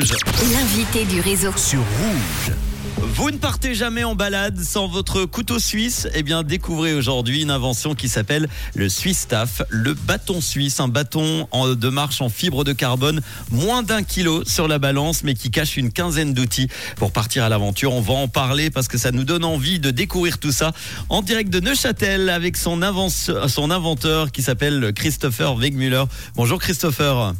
Rouge. L'invité du réseau. Sur Rouge. Vous ne partez jamais en balade sans votre couteau suisse? Eh bien, découvrez aujourd'hui une invention qui s'appelle le Swiss Staff, le bâton suisse, un bâton en- de marche en fibre de carbone, moins d'un kilo sur la balance, mais qui cache une quinzaine d'outils pour partir à l'aventure. On va en parler parce que ça nous donne envie de découvrir tout ça en direct de Neuchâtel avec son, son inventeur qui s'appelle Christopher Wegmüller. Bonjour Christopher.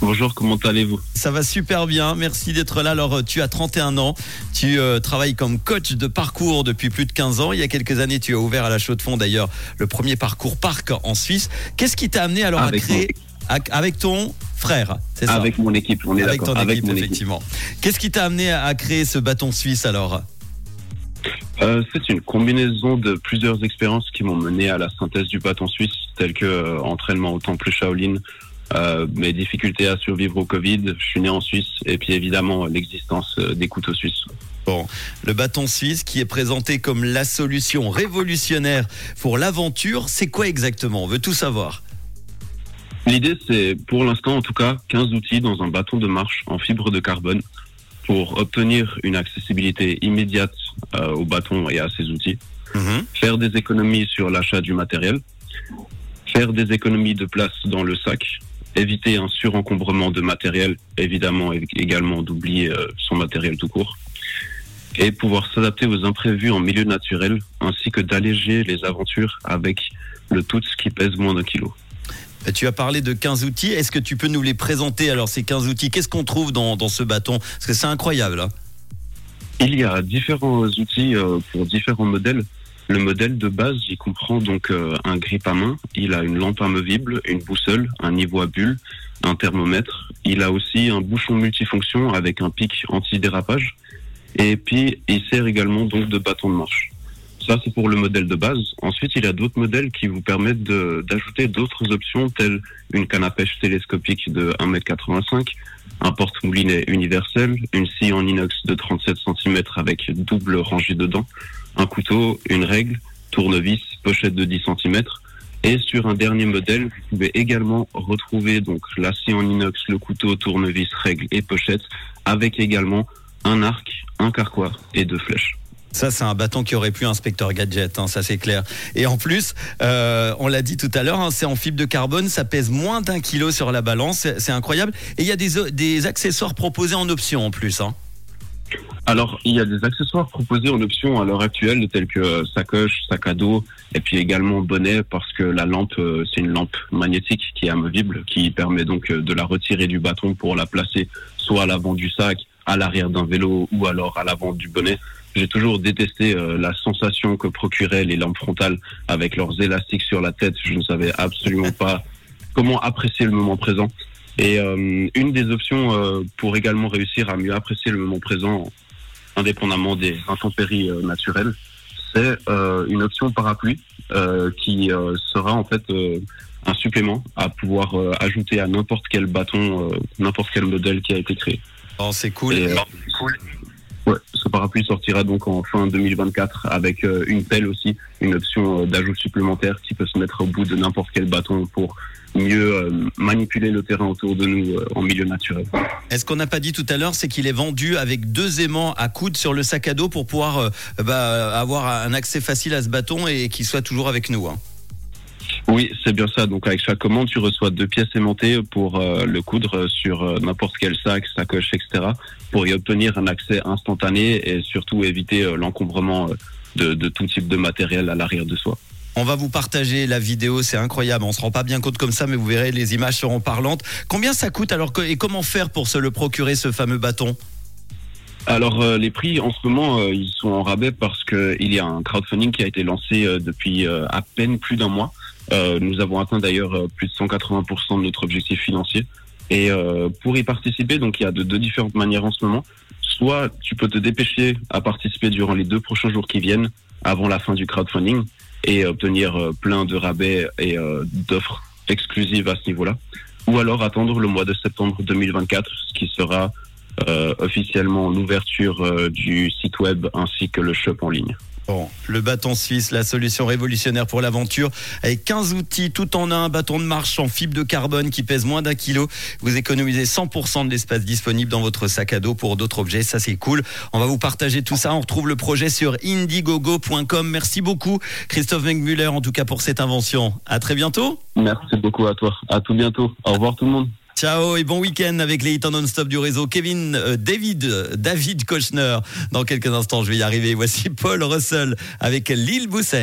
Bonjour, comment allez-vous? Ça va super bien, merci d'être là. Alors, tu as 31 ans, tu euh, travailles comme coach de parcours depuis plus de 15 ans. Il y a quelques années, tu as ouvert à la Chaux-de-Fonds d'ailleurs le premier parcours parc en Suisse. Qu'est-ce qui t'a amené alors Avec à créer avec ton frère C'est ça? Avec mon équipe, on est Avec ton Avec équipe, mon effectivement. Qu'est-ce qui t'a amené à à créer ce bâton suisse alors? Euh, c'est une combinaison de plusieurs expériences qui m'ont mené à la synthèse du bâton suisse, telles que euh, entraînement au temple Shaolin, euh, mes difficultés à survivre au Covid, je suis né en Suisse, et puis évidemment l'existence euh, des couteaux suisses. Bon, le bâton suisse qui est présenté comme la solution révolutionnaire pour l'aventure, c'est quoi exactement? On veut tout savoir. L'idée, c'est pour l'instant en tout cas 15 outils dans un bâton de marche en fibre de carbone pour obtenir une accessibilité immédiate euh, au bâton et à ses outils. Mhm. faire des économies sur l'achat du matériel, faire des économies de place dans le sac, éviter un surencombrement de matériel, évidemment également d'oublier euh, son matériel tout court, et pouvoir s'adapter aux imprévus en milieu naturel, ainsi que d'alléger les aventures avec le tout ce qui pèse moins d'un kilo. Euh, Tu as parlé de 15 outils. Est-ce que tu peux nous les présenter Alors, ces 15 outils, qu'est-ce qu'on trouve dans, dans ce bâton? Parce que c'est incroyable. hein. Il y a différents outils euh, pour différents modèles. Le modèle de base, il comprend donc euh, un grip à main, il a une lampe amovible, une boussole, un niveau à bulle, un thermomètre. Il a aussi un bouchon multifonction avec un pic anti-dérapage. Et puis, il sert également donc de bâton de marche. Ça, c'est pour le modèle de base. Ensuite, il y a d'autres modèles qui vous permettent d'ajouter d'autres options telles une canne à pêche télescopique de 1m85, un porte-moulinet universel, une scie en inox de 37 cm avec double rangée dedans, un couteau, une règle, tournevis, pochette de 10 cm. Et sur un dernier modèle, vous pouvez également retrouver donc la scie en inox, le couteau, tournevis, règle et pochette, avec également un arc, un carquois et deux flèches. Ça, c'est un bâton qui aurait pu inspecteur gadget, hein, ça c'est clair. Et en plus, euh, on l'a dit tout à l'heure, hein, c'est en fibre de carbone, ça pèse moins d'un kilo sur la balance, c'est incroyable. Et il y a des, accessoires proposés en option en plus. Hein. Alors, il y a des accessoires proposés en option à l'heure actuelle, tels que sacoche, sac à dos, et puis également bonnet, parce que la lampe, euh, c'est une lampe magnétique qui est amovible, qui permet donc euh, de la retirer du bâton pour la placer soit à l'avant du sac, à l'arrière d'un vélo, ou alors à l'avant du bonnet. J'ai toujours détesté euh, la sensation que procuraient les lampes frontales avec leurs élastiques sur la tête. Je ne savais absolument pas comment apprécier le moment présent. Et euh, une des options euh, pour également réussir à mieux apprécier le moment présent, indépendamment des intempéries naturelles, c'est une option parapluie qui sera en fait un supplément à pouvoir ajouter à n'importe quel bâton, n'importe quel modèle qui a été créé. Oh, c'est cool. Et, ouais, ce parapluie sortira donc en fin 2024 avec euh, une pelle aussi, une option euh, d'ajout supplémentaire qui peut se mettre au bout de n'importe quel bâton pour mieux euh, manipuler le terrain autour de nous en milieu naturel. Et ce qu'on n'a pas dit tout à l'heure, c'est qu'il est vendu avec deux aimants à coude sur le sac à dos pour pouvoir bah, avoir un accès facile à ce bâton et qu'il soit toujours avec nous. hein. Oui, c'est bien ça. Donc avec chaque commande, tu reçois deux pièces aimantées pour euh, le coudre sur euh, n'importe quel sac, sacoche, etc. pour y obtenir un accès instantané et surtout éviter euh, l'encombrement de, de tout type de matériel à l'arrière de soi. On va vous partager la vidéo, c'est incroyable. On se rend pas bien compte comme ça, mais vous verrez, les images seront parlantes. Combien ça coûte alors que- et comment faire pour se le procurer ce fameux bâton? Alors euh, les prix en ce moment euh, ils sont en rabais parce que il y a un crowdfunding qui a été lancé euh, depuis à peine plus d'un mois. Euh, nous avons atteint d'ailleurs euh, plus de 180% de notre objectif financier. Et euh, pour y participer, donc il y a de deux différentes manières en ce moment. Soit tu peux te dépêcher à participer durant les deux prochains jours qui viennent, avant la fin du crowdfunding, et obtenir plein de rabais et d'offres exclusives à ce niveau-là. Ou alors attendre le mois de septembre 2024, ce qui sera officiellement l'ouverture euh, du site web ainsi que le shop en ligne. Bon, le bâton suisse, la solution révolutionnaire pour l'aventure. Avec 15 outils tout en un, bâton de marche en fibre de carbone qui pèse moins d'un kilo. Vous économisez 100% de l'espace disponible dans votre sac à dos pour d'autres objets. Ça, c'est cool. On va vous partager tout ça. On retrouve le projet sur indiegogo.com. Merci beaucoup, Christophe Mengmuller, en tout cas pour cette invention. À très bientôt. Merci beaucoup à toi. À tout bientôt. Au revoir tout le monde. Ciao et bon week-end avec les hits non-stop du réseau. Kevin, euh, David, euh, David Kochner. Dans quelques instants, je vais y arriver. Voici Paul Russell avec Lille Bousseng.